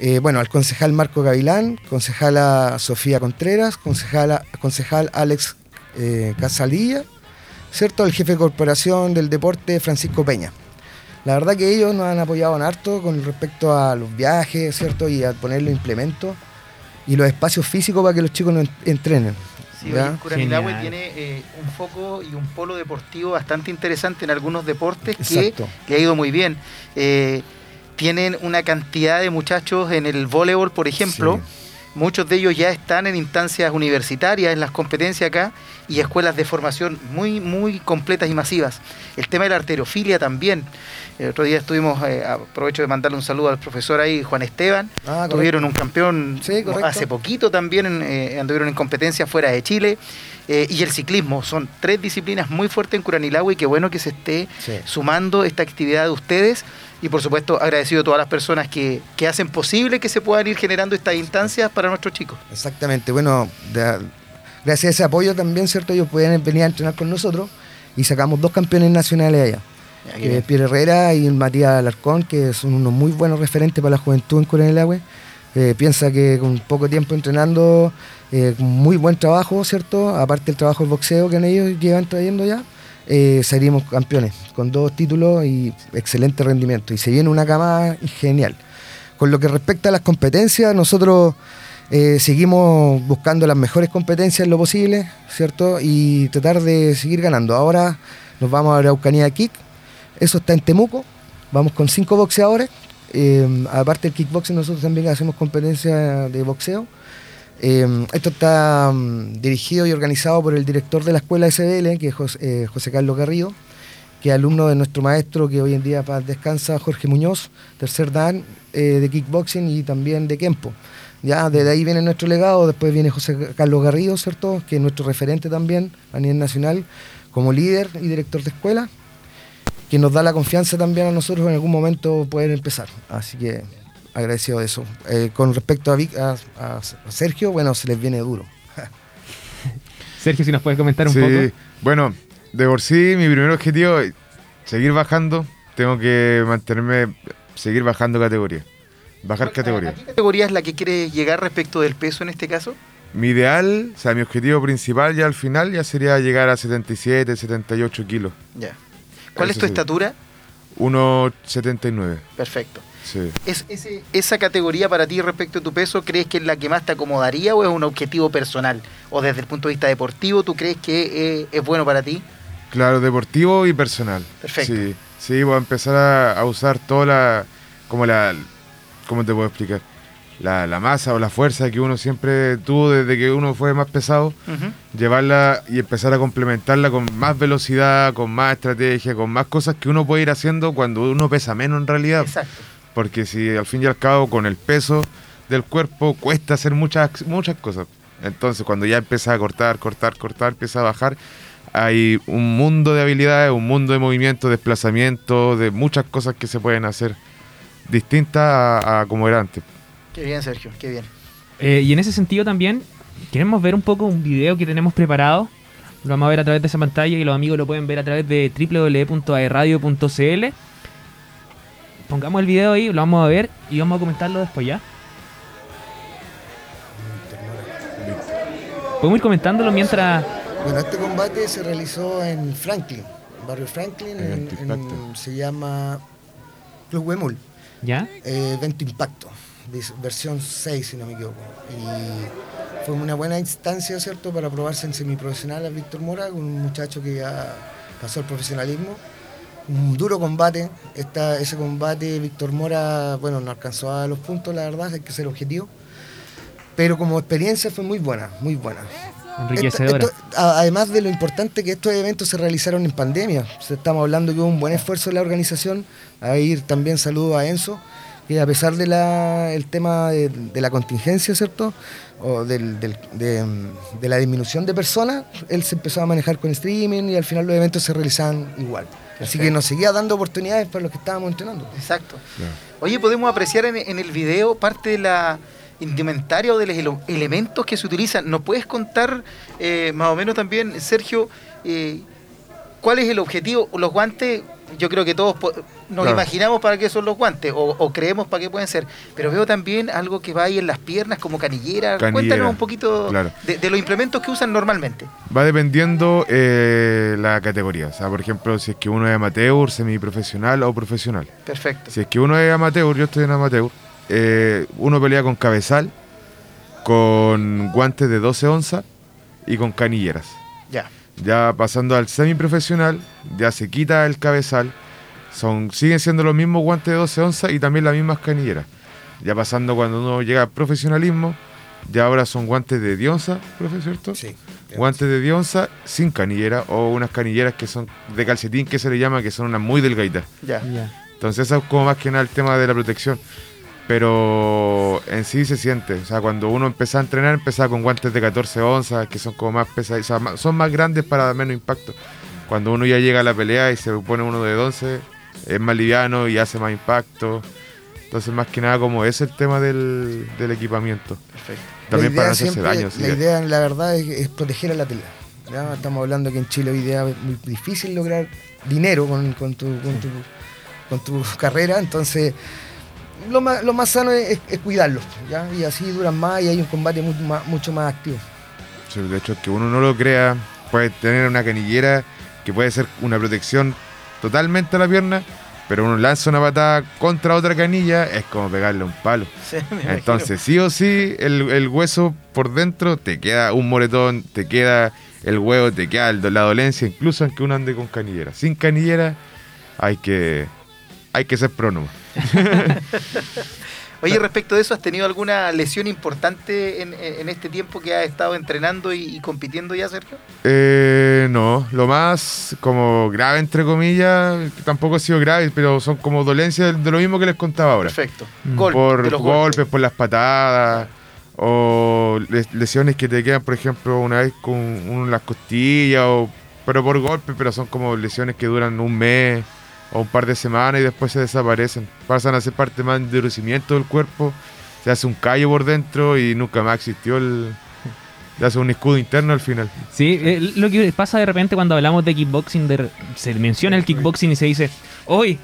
Speaker 3: Eh, bueno, al concejal Marco Gavilán, concejala Sofía Contreras, concejala, concejal Alex eh, Casalilla, ¿cierto? El jefe de corporación del deporte Francisco Peña. La verdad que ellos nos han apoyado en harto con respecto a los viajes, ¿cierto? Y a poner los implementos y los espacios físicos para que los chicos no en- entrenen.
Speaker 2: Sí,
Speaker 1: Genial.
Speaker 2: tiene eh, un foco y un polo deportivo bastante interesante en algunos deportes que le ha ido muy bien. Eh, tienen una cantidad de muchachos en el voleibol, por ejemplo.
Speaker 3: Sí.
Speaker 2: Muchos de ellos ya están en instancias universitarias, en las competencias acá, y escuelas de formación muy, muy completas y masivas. El tema de la arterofilia también. El otro día estuvimos, eh, aprovecho de mandarle un saludo al profesor ahí, Juan Esteban.
Speaker 3: Ah.
Speaker 2: Tuvieron un campeón
Speaker 3: Sí,
Speaker 2: hace poquito también, eh, anduvieron en competencias fuera de Chile. Eh, y el ciclismo, son tres disciplinas muy fuertes en Curanilahue y qué bueno que se esté
Speaker 3: Sí.
Speaker 2: sumando esta actividad de ustedes. Y por supuesto, agradecido a todas las personas que, que hacen posible que se puedan ir generando estas instancias para nuestros chicos.
Speaker 3: Exactamente, bueno, de- gracias a ese apoyo también, ¿cierto? Ellos pueden venir a entrenar con nosotros y sacamos dos campeones nacionales allá, que
Speaker 2: bien.
Speaker 3: es Pierre Herrera y el Matías Alarcón, que son unos muy buenos referentes para la juventud en Curanilahue. Eh, piensa que con poco tiempo entrenando, eh, con muy buen trabajo, ¿cierto? Aparte del trabajo del boxeo que ellos llevan trayendo ya, eh, seríamos campeones con dos títulos y excelente rendimiento. Y se viene una cama genial. Con lo que respecta a las competencias, nosotros eh, seguimos buscando las mejores competencias en lo posible, ¿cierto? Y tratar de seguir ganando. Ahora nos vamos a Araucanía Kick, eso está en Temuco, vamos con cinco boxeadores. Eh, aparte del kickboxing, nosotros también hacemos competencias de boxeo. Eh, esto está mm, dirigido y organizado por el director de la escuela SBL, que es eh, José Carlos Garrido, que es alumno de nuestro maestro que hoy en día descansa, Jorge Muñoz, tercer dan eh, de kickboxing y también de Kempo. Ya, desde ahí viene nuestro legado, después viene José Carlos Garrido, ¿cierto? Que es nuestro referente también a nivel nacional, como líder y director de escuela, que nos da la confianza también a nosotros en algún momento poder empezar. Así que agradecido de eso. Eh, con respecto a, Vic- a- a- a Sergio, bueno, se les viene duro.
Speaker 1: Sergio, si nos puedes comentar un
Speaker 4: Sí,
Speaker 1: poco.
Speaker 4: bueno, de por sí mi primer objetivo es seguir bajando. Tengo que mantenerme, seguir bajando categoría. Bajar
Speaker 2: ¿A
Speaker 4: categoría.
Speaker 2: qué categoría es la que quiere llegar respecto del peso en este caso?
Speaker 4: Mi ideal, o sea, mi objetivo principal ya al final ya sería llegar a 77, 78 kilos.
Speaker 2: Ya. ¿Cuál es tu
Speaker 4: sí.
Speaker 2: estatura?
Speaker 4: 1,79.
Speaker 2: Perfecto.
Speaker 4: Sí.
Speaker 2: ¿Es, ese- ¿Esa categoría para ti respecto a tu peso crees que es la que más te acomodaría o es un objetivo personal? ¿O desde el punto de vista deportivo tú crees que eh, es bueno para ti?
Speaker 4: Claro, deportivo y personal.
Speaker 2: Perfecto.
Speaker 4: Sí, sí, voy a empezar a, a usar toda la, como la, ¿cómo te puedo explicar? La, la masa o la fuerza que uno siempre tuvo desde que uno fue más pesado, llevarla y empezar a complementarla con más velocidad, con más estrategia, con más cosas que uno puede ir haciendo cuando uno pesa menos en realidad.
Speaker 2: Exacto.
Speaker 4: Porque si al fin y al cabo con el peso del cuerpo cuesta hacer muchas, muchas cosas. Entonces cuando ya empieza a cortar, cortar, cortar, empieza a bajar, hay un mundo de habilidades, un mundo de movimiento, desplazamiento, de muchas cosas que se pueden hacer distintas a, a como era antes.
Speaker 2: Qué bien, Sergio, qué bien.
Speaker 1: Eh, y en ese sentido también queremos ver un poco un video que tenemos preparado Lo vamos a ver a través de esa pantalla y los amigos lo pueden ver a través de www.aerradio.cl. Pongamos el video ahí, lo vamos a ver y vamos a comentarlo después ya. Podemos ir comentándolo mientras.
Speaker 3: Bueno, este combate se realizó en Franklin, barrio Franklin,
Speaker 4: En
Speaker 3: en- se llama Club Wemul,
Speaker 1: ¿Ya?
Speaker 3: eh, Impacto, versión 6 si no me equivoco. Y fue una buena instancia, ¿cierto?, para probarse en semiprofesional a Víctor Mora, un muchacho que ya pasó al profesionalismo. Un duro combate, Esta, ese combate Víctor Mora, bueno, no alcanzó a los puntos, la verdad, hay que ser objetivo. Pero como experiencia fue muy buena, muy buena.
Speaker 1: Enriquecedora.
Speaker 3: Esto- esto- a- además de lo importante que estos eventos se realizaron en pandemia, estamos hablando que hubo un buen esfuerzo en la organización. Ahí también saludo a Enzo, que a pesar del el tema de, de la contingencia, ¿cierto? O del- del- de, de la disminución de personas, él se empezó a manejar con streaming y al final los eventos se realizaban igual. Así que nos seguía dando oportunidades para los que estábamos entrenando.
Speaker 2: Exacto. Oye, podemos apreciar en, en el video parte de la indumentaria o de los ele- elementos que se utilizan. ¿Nos puedes contar eh, más o menos también, Sergio, eh, cuál es el objetivo? Los guantes, yo creo que todos nos
Speaker 4: Claro.
Speaker 2: imaginamos para qué son los guantes o, o creemos para qué pueden ser, pero veo también algo que va ahí en las piernas como canillera.
Speaker 4: Canillera,
Speaker 2: Cuéntanos un poquito
Speaker 4: claro.
Speaker 2: de, de los implementos que usan normalmente.
Speaker 4: Va dependiendo eh, la categoría. O sea, por ejemplo, si es que uno es amateur, semiprofesional o profesional.
Speaker 2: Perfecto.
Speaker 4: Si es que uno es amateur, yo estoy en amateur, eh, uno pelea con cabezal, con guantes de 12 onzas y con canilleras.
Speaker 2: Ya.
Speaker 4: Ya pasando al semiprofesional, ya se quita el cabezal, son, siguen siendo los mismos guantes de 12 onzas y también las mismas canilleras. Ya pasando cuando uno llega al profesionalismo, ya ahora son guantes de 10 onzas, profe, ¿cierto?
Speaker 3: Sí.
Speaker 4: Guantes de 10 onzas sin canillera o unas canilleras que son de calcetín que se le llama, que son unas muy delgaditas.
Speaker 2: Ya.
Speaker 1: Ya.
Speaker 4: Entonces eso es como más que nada el tema de la protección. Pero en sí se siente. O sea, cuando uno empieza a entrenar, empezaba con guantes de 14 onzas, que son como más pesados, o sea, son más grandes para dar menos impacto. Cuando uno ya llega a la pelea y se pone uno de 11, es más liviano y hace más impacto. Entonces, más que nada, como es el tema del, del equipamiento.
Speaker 2: Perfecto.
Speaker 4: También
Speaker 3: La
Speaker 4: para
Speaker 3: idea
Speaker 4: no hacerse daño.
Speaker 3: La idea, la verdad, es, es proteger al atleta. ¿ya? Estamos hablando que en Chile hoy día es muy difícil lograr dinero con, con tu, con, tu, con tu carrera, entonces lo más, lo más sano es, es cuidarlos, ¿ya? y así duran más y hay un combate mucho más, mucho más activo.
Speaker 4: Sí, de hecho, que uno no lo crea, puede tener una canillera que puede ser una protección totalmente a la pierna, pero uno lanza una patada contra otra canilla, es como pegarle un palo.
Speaker 2: Sí.
Speaker 4: Entonces, sí o sí, el, el hueso por dentro te queda un moretón, te queda el huevo, te queda el- la dolencia, incluso aunque uno ande con canillera. Sin canillera hay que, hay que ser prónomo.
Speaker 2: Oye, respecto de eso, ¿has tenido alguna lesión importante en, en este tiempo que has estado entrenando y, y compitiendo ya, Sergio?
Speaker 4: Eh, no, lo más como grave, entre comillas, tampoco ha sido grave, pero son como dolencias de lo mismo que les contaba ahora.
Speaker 2: Perfecto.
Speaker 1: Mm.
Speaker 2: Golpe,
Speaker 4: por
Speaker 2: los
Speaker 4: golpes, por las patadas, o les- lesiones que te quedan, por ejemplo, una vez con en las costillas, o, pero por golpes, pero son como lesiones que duran un mes o un par de semanas y después se desaparecen. Pasan a ser parte más de endurecimiento del cuerpo, se hace un callo por dentro y nunca más existió el... Se hace un escudo interno al final.
Speaker 1: Sí, eh, lo que pasa de repente cuando hablamos de kickboxing, de- se menciona el kickboxing y se dice, hoy,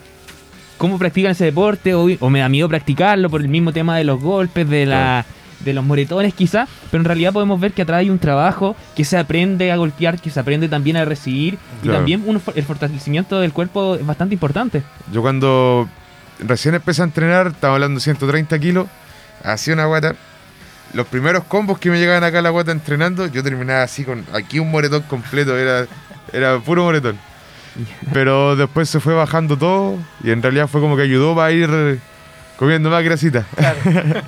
Speaker 1: ¿cómo practican ese deporte? Hoy, o me da miedo practicarlo por el mismo tema de los golpes, de la de los moretones quizás, pero en realidad podemos ver que atrás hay un trabajo que se aprende a golpear, que se aprende también a recibir y
Speaker 4: Claro.
Speaker 1: también un- el fortalecimiento del cuerpo es bastante importante.
Speaker 4: Yo cuando recién empecé a entrenar, estaba hablando de 130 kilos, hacía una guata. Los primeros combos que me llegaban acá a la guata entrenando, yo terminaba así con aquí un moretón completo, era, era puro moretón. Pero después se fue bajando todo y en realidad fue como que ayudó para ir comiendo más grasita.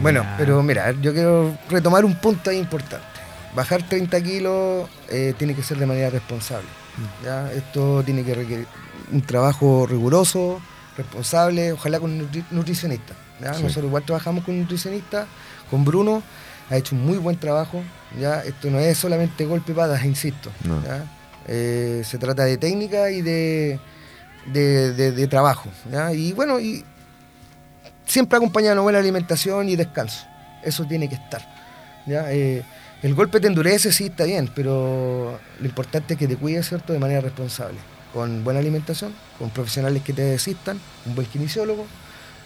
Speaker 3: Bueno,
Speaker 1: Ya.
Speaker 3: pero mira, yo quiero retomar un punto ahí importante. Bajar 30 kilos eh, tiene que ser de manera responsable. ¿ya? Esto tiene que requerir un trabajo riguroso, responsable, ojalá con un nutri- nutricionista. ¿ya?
Speaker 4: Sí.
Speaker 3: Nosotros igual trabajamos con un nutricionista, con Bruno, ha hecho un muy buen trabajo. ¿ya? Esto no es solamente golpe y patas, insisto.
Speaker 4: No.
Speaker 3: ¿ya? Eh, se trata de técnica y de, de, de- de trabajo. ¿ya? Y bueno, y siempre acompañado de una buena alimentación y descanso. Eso tiene que estar. ¿ya? Eh, El golpe te endurece, sí, está bien, pero lo importante es que te cuides, ¿cierto?, de manera responsable, con buena alimentación, con profesionales que te asistan, un buen kinesiólogo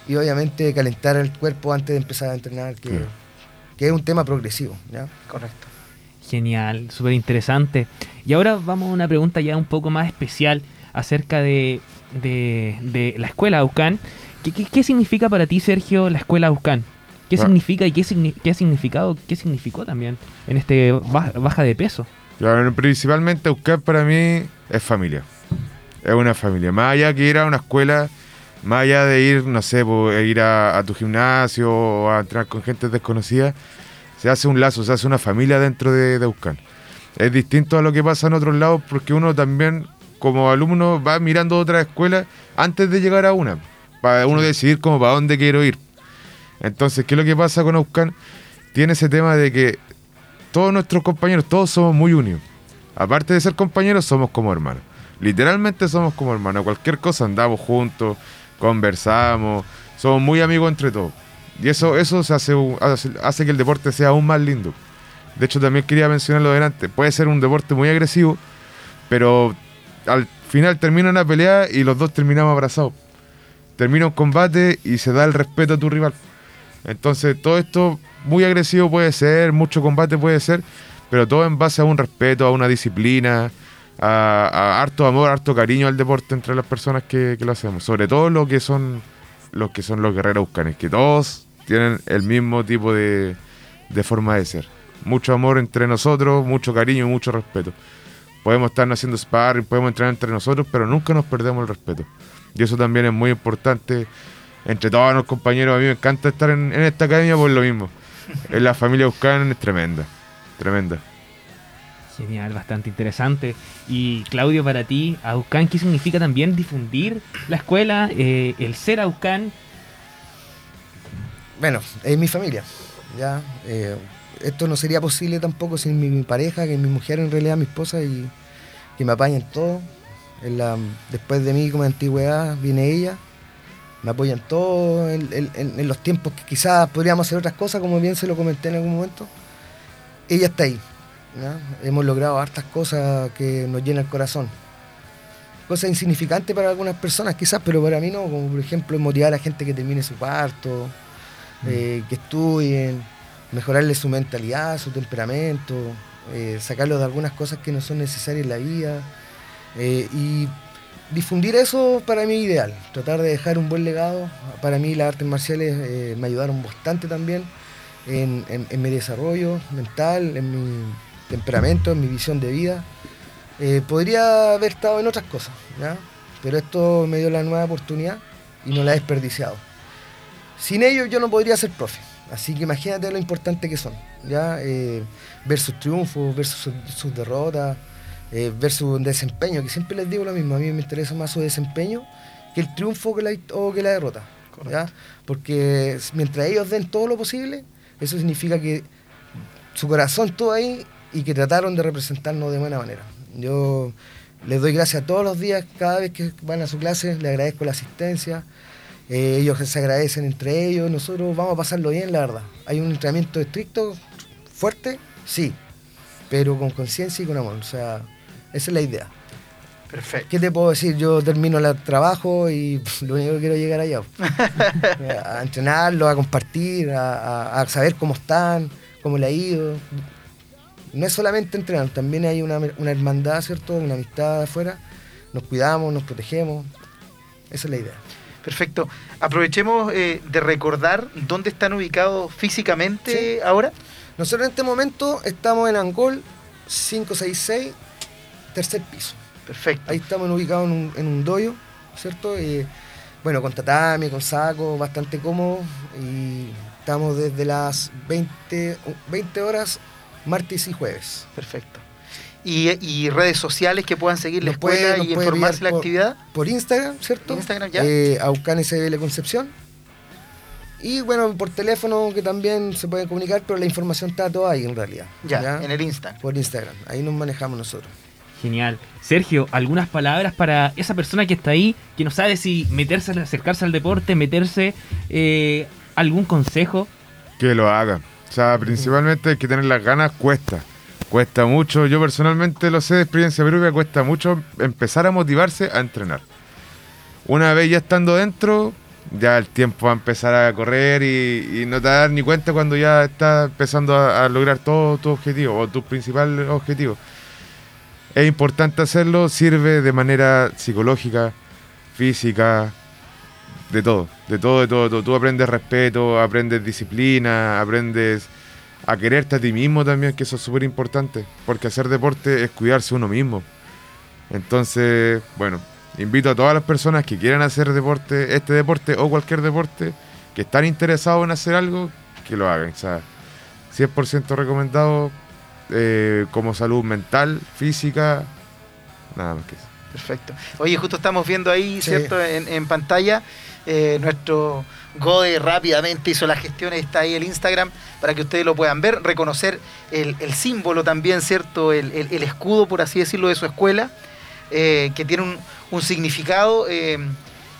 Speaker 3: y obviamente calentar el cuerpo antes de empezar a entrenar, que, es un tema progresivo, ¿ya?
Speaker 2: Correcto.
Speaker 1: Genial, súper interesante. Y ahora vamos a una pregunta ya un poco más especial acerca de, de- de la escuela Aucán. ¿Qué, qué, qué significa para ti, Sergio, la escuela Aucán? ¿Qué
Speaker 4: Ah.
Speaker 1: significa y qué, ha significado, qué significó también en este ba- baja de peso?
Speaker 4: Claro, principalmente Euskal para mí es familia. Es una familia. Más allá que ir a una escuela, más allá de ir, no sé, e ir a, a tu gimnasio o a entrar con gente desconocida, se hace un lazo, se hace una familia dentro de, de. Es distinto a lo que pasa en otros lados porque uno también, como alumno, va mirando otras escuelas antes de llegar a una, para uno decidir como para dónde quiero ir. Entonces, ¿qué es lo que pasa con Euskal? Tiene ese tema de que todos nuestros compañeros, todos somos muy unidos. Aparte de ser compañeros, somos como hermanos. Literalmente somos como hermanos. Cualquier cosa andamos juntos, conversamos, somos muy amigos entre todos. Y eso, eso se hace, hace que el deporte sea aún más lindo. De hecho, también quería mencionarlo delante. Puede ser un deporte muy agresivo, pero al final termina una pelea y los dos terminamos abrazados. Termina un combate y se da el respeto a tu rival. Entonces, todo esto muy agresivo puede ser, mucho combate puede ser, pero todo en base a un respeto, a una disciplina, a, harto amor, harto cariño al deporte entre las personas que, que lo hacemos. Sobre todo lo que son los que son los guerreros buscanes, que todos tienen el mismo tipo de, de forma de ser. Mucho amor entre nosotros, mucho cariño y mucho respeto. Podemos estar haciendo sparring, podemos entrenar entre nosotros, pero nunca nos perdemos el respeto. Y eso también es muy importante entre todos los compañeros. A mí me encanta estar en, en esta academia por lo mismo. En la familia Buscan es tremenda, tremenda.
Speaker 1: Genial, bastante interesante. Y Claudio, para ti, Aucán, ¿qué significa también difundir la escuela, eh, el ser Aucán?
Speaker 3: Bueno, es mi familia, ¿ya? Eh, esto no sería posible tampoco sin mi, mi pareja, que es mi mujer en realidad, mi esposa, y que me apaña en todo. En la- después de mí como antigüedad viene ella, me apoya en todo, en, en- en- los tiempos que quizás podríamos hacer otras cosas, como bien se lo comenté en algún momento. Ella está ahí. Hemos logrado hartas cosas que nos llenan el corazón. Cosas insignificantes para algunas personas quizás, pero para mí no, como por ejemplo motivar a la gente que termine su parto, eh, que estudien, mejorarle su mentalidad, su temperamento, eh, sacarlo de algunas cosas que no son necesarias en la vida. Eh, y difundir eso para mí es ideal, tratar de dejar un buen legado. Para mí las artes marciales eh, me ayudaron bastante también en, mi desarrollo mental, en mi temperamento, en mi visión de vida. Eh, podría haber estado en otras cosas, ¿ya? pero esto me dio la nueva oportunidad y no la he desperdiciado. Sin ellos yo no podría ser profe. Así que imagínate lo importante que son. ¿ya? Ver sus triunfos, ver sus, sus derrotas, eh, ver su desempeño, que siempre les digo lo mismo, a mí me interesa más su desempeño que el triunfo que la, o que la derrota. ¿ya? Porque mientras ellos den todo lo posible, eso significa que su corazón todo ahí y que trataron de representarnos de buena manera. Yo les doy gracias todos los días, cada vez que van a su clase, les agradezco la asistencia, eh, ellos se agradecen entre ellos, nosotros vamos a pasarlo bien, la verdad. Hay un entrenamiento estricto, fuerte, sí, pero con conciencia y con amor, o sea, esa es la idea.
Speaker 2: Perfecto.
Speaker 3: ¿Qué te puedo decir? Yo termino el trabajo y pff, lo único que quiero es llegar allá. a entrenarlo, a compartir, a, a- a saber cómo están, cómo le ha ido. No es solamente entrenar, también hay una, una hermandad, ¿cierto? Una amistad afuera. Nos cuidamos, nos protegemos. Esa es la idea.
Speaker 2: Perfecto. Aprovechemos eh, de recordar dónde están ubicados físicamente ahora.
Speaker 3: Nosotros en este momento estamos en Angol 566, tercer piso.
Speaker 2: Perfecto.
Speaker 3: Ahí estamos ubicados en un, en un doyo, ¿cierto? Eh, bueno, con tatami, con saco, bastante cómodo. Y estamos desde las 20, 20 horas, martes y jueves.
Speaker 2: Perfecto. Y, y redes sociales que puedan seguir la
Speaker 3: puede-
Speaker 2: escuela y
Speaker 3: puede
Speaker 2: informarse de la
Speaker 3: por-
Speaker 2: actividad.
Speaker 3: Por Instagram, ¿cierto?
Speaker 2: Instagram, ya.
Speaker 3: Eh, Aucán SBL Concepción. Y bueno, por teléfono que también se pueden comunicar, pero la información está toda ahí en realidad.
Speaker 2: Ya, en el Insta.
Speaker 3: Por Instagram. Ahí nos manejamos nosotros.
Speaker 1: Genial. Sergio, algunas palabras para esa persona que está ahí, que no sabe si meterse, acercarse al deporte, meterse, eh, algún consejo.
Speaker 4: Que lo haga. O sea, principalmente hay que tener las ganas, cuesta. Cuesta mucho, yo personalmente lo sé de experiencia propia, cuesta mucho empezar a motivarse a entrenar. Una vez ya estando dentro, ya el tiempo va a empezar a correr y, no te vas dar ni cuenta cuando ya estás empezando a, a lograr todo tu objetivo o tus principales objetivos. Es importante hacerlo, sirve de manera psicológica, física, de todo, de todo, de todo. Tú aprendes respeto, aprendes disciplina, aprendes a quererte a ti mismo también, que eso es súper importante, porque hacer deporte es cuidarse uno mismo. Entonces, bueno, invito a todas las personas que quieran hacer deporte, este deporte o cualquier deporte, que están interesados en hacer algo, que lo hagan. O sea, 100% recomendado eh, como salud mental, física, nada más que eso.
Speaker 2: Perfecto. Oye, justo estamos viendo ahí,
Speaker 3: Sí.
Speaker 2: ¿cierto? En, en pantalla, eh, nuestro Gode rápidamente hizo las gestiones, está ahí el Instagram para que ustedes lo puedan ver, reconocer el, el símbolo también, ¿cierto? El, el- el escudo, por así decirlo, de su escuela, eh, que tiene un, un significado eh,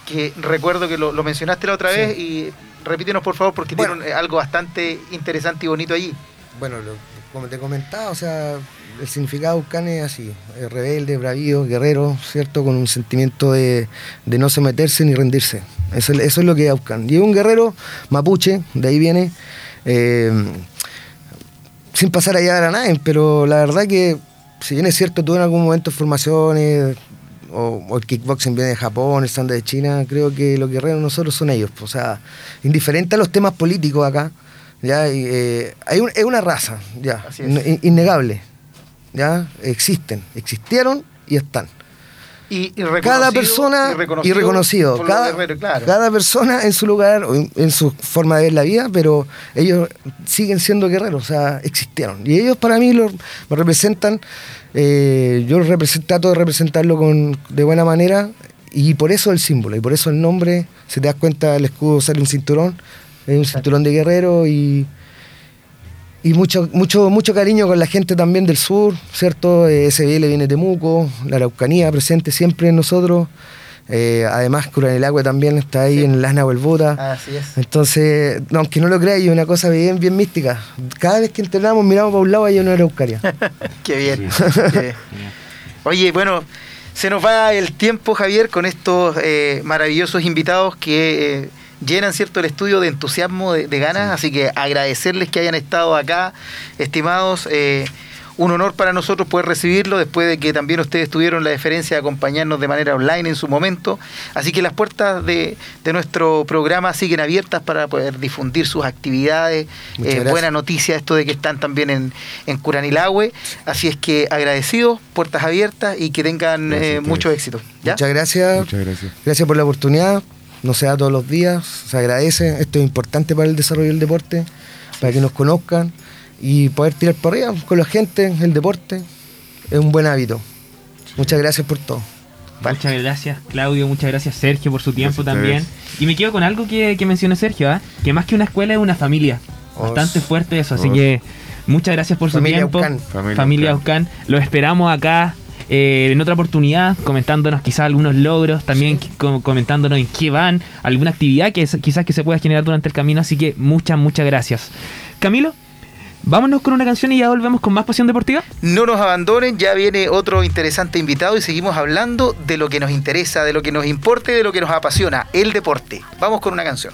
Speaker 2: que recuerdo que lo, lo mencionaste la otra
Speaker 3: Sí.
Speaker 2: vez y repítenos por favor porque
Speaker 3: Bueno.
Speaker 2: tiene un- algo bastante interesante y bonito allí.
Speaker 3: Bueno, lo- como te comentaba, o sea, el significado de Aucán es así, eh, rebelde, bravío, guerrero, ¿cierto? Con un sentimiento de, de no someterse ni rendirse. Eso, es- es lo que es Aucán. Y es un guerrero mapuche, de ahí viene, eh, sin pasar allá a nadie, pero la verdad que, si bien es cierto, tuve en algún momento formaciones, o, o el kickboxing viene de Japón, el stand de China, creo que los guerreros nosotros son ellos. O sea, indiferente a los temas políticos acá, ya y, eh, hay un- es una raza, ya, in- innegable, ya, existen, existieron y están.
Speaker 2: Y, y
Speaker 3: Cada persona y reconocido,
Speaker 2: los
Speaker 3: cada,
Speaker 2: guerreros, claro.
Speaker 3: cada persona en su lugar, o en, en su forma de ver la vida, pero ellos siguen siendo guerreros, o sea, existieron. Y ellos para mí lo, lo representan, eh, yo trato de representarlo con, de buena manera, y por eso el símbolo, y por eso el nombre, si te das cuenta, el escudo sale un cinturón, es un cinturón de guerrero y y mucho, mucho, mucho cariño con la gente también del sur, ¿cierto? Eh, SBL viene de Temuco, la Araucanía presente siempre en nosotros. Eh, además, Curanilagüe también está ahí
Speaker 2: Sí.
Speaker 3: en las Nahuelbota.
Speaker 2: Así es.
Speaker 3: Entonces, no, aunque no lo creáis, es una cosa bien, bien mística. Cada vez que entrenamos, miramos para un lado y hay una Araucaria.
Speaker 2: Qué bien. qué bien. Oye, bueno, se nos va el tiempo, Javier, con estos eh, maravillosos invitados que eh, llenan cierto el estudio de entusiasmo, de, de ganas. Así que agradecerles que hayan estado acá, estimados. eh, un honor para nosotros poder recibirlo después de que también ustedes tuvieron la deferencia de acompañarnos de manera online en su momento. Así que las puertas de, de nuestro programa siguen abiertas para poder difundir sus actividades. Eh, buena noticia esto de que están también en, en Curanilahue. Así es que agradecidos, puertas abiertas y que tengan eh, mucho éxito. ¿ya?
Speaker 3: Muchas gracias.
Speaker 4: Muchas gracias.
Speaker 3: Gracias por la oportunidad. No se da todos los días, se agradece. Esto es importante para el desarrollo del deporte, para que nos conozcan y poder tirar por arriba con la gente. El deporte es un buen hábito. Muchas gracias por todo.
Speaker 1: Muchas gracias, Claudio. Muchas gracias, Sergio, por su tiempo
Speaker 4: Gracias
Speaker 1: también. Y me quedo con algo que, que mencionó Sergio, ¿ah? que más que una escuela es una familia.
Speaker 3: Os-
Speaker 1: Bastante fuerte eso. Así
Speaker 4: Os-
Speaker 1: que muchas gracias por su tiempo.
Speaker 3: Aucán.
Speaker 4: Familia
Speaker 1: Familia.
Speaker 4: Aucán.
Speaker 1: Los esperamos acá eh, en otra oportunidad, comentándonos quizás algunos logros, también co- comentándonos en qué van, alguna actividad que quizás que se pueda generar durante el camino. Así que muchas, muchas gracias. Camilo, vámonos con una canción y ya volvemos con más pasión deportiva.
Speaker 2: No nos abandonen, ya viene otro interesante invitado y seguimos hablando de lo que nos interesa, de lo que nos importa y de lo que nos apasiona, el deporte. Vamos con una canción.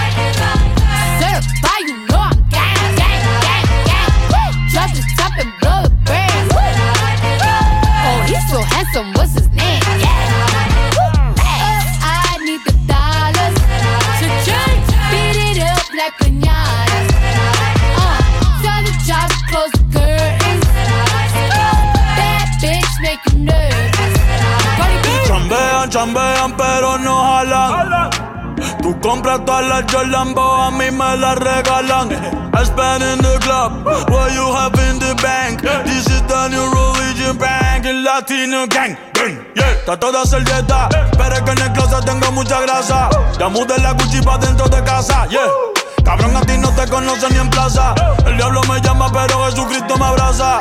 Speaker 6: Las Jordan, a mí me las regalan. I spend in the club, what you have in the bank. This is the new religion bank, el latino gang. Yeah. Está toda hacer dieta, pero es que en el closet tengo mucha grasa. Ya mudé la cuchipa dentro de casa, yeah. Cabrón, a ti no te conocen ni en plaza. El diablo me llama, pero Jesucristo me abraza.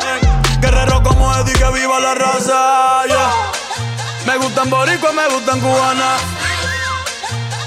Speaker 6: Guerrero como Eddie, que viva la raza, yeah. Me gustan boricua, me gustan cubana.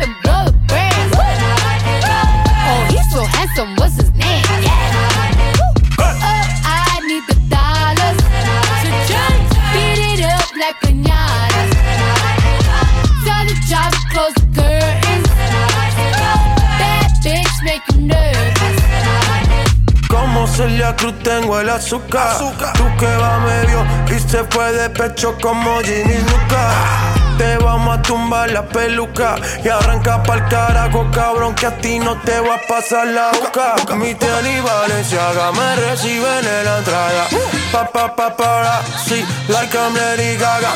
Speaker 7: And blow the brand. Oh, he's so handsome, what's his name? Oh, I need the dollars. So just beat it up like pinatas. Tell the job close the curtains. That bitch make you nervous.
Speaker 8: Como Celia Cruz tengo el azúcar. Tú que va medio y se fue de pecho como Ginny Luca. Te vamos a tumbar la peluca y arranca pa'l carajo, cabrón, que a ti no te va a pasar la boca. Mi tele y Valenciaga me reciben en la entrada. Pa, pa, pa, para, sí, like I'm Lady Gaga.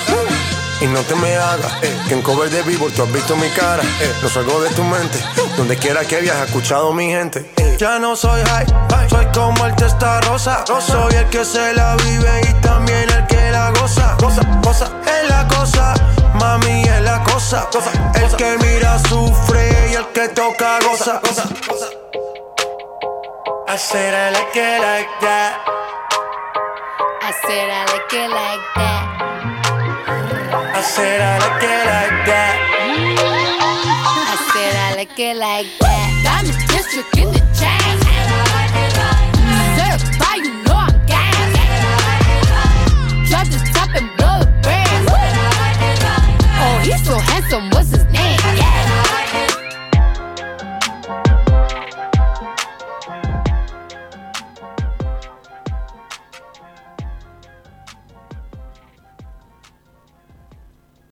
Speaker 8: Y no te me hagas, eh, que en cover de vivo tú has visto mi cara. Eh, no salgo de tu mente, donde quiera que viajes, escuchado mi gente. Eh, ya no soy high, soy como el testa rosa. Soy el que se la vive y también el que la goza. Cosa, cosa, es la cosa, mami es la cosa. El que mira sufre y el que toca goza. I said I like it like that.
Speaker 7: I said I like it like that.
Speaker 8: I said I like it like that.
Speaker 7: I said I like it like that. Diamond District in the he's so handsome, what's his name? Yeah.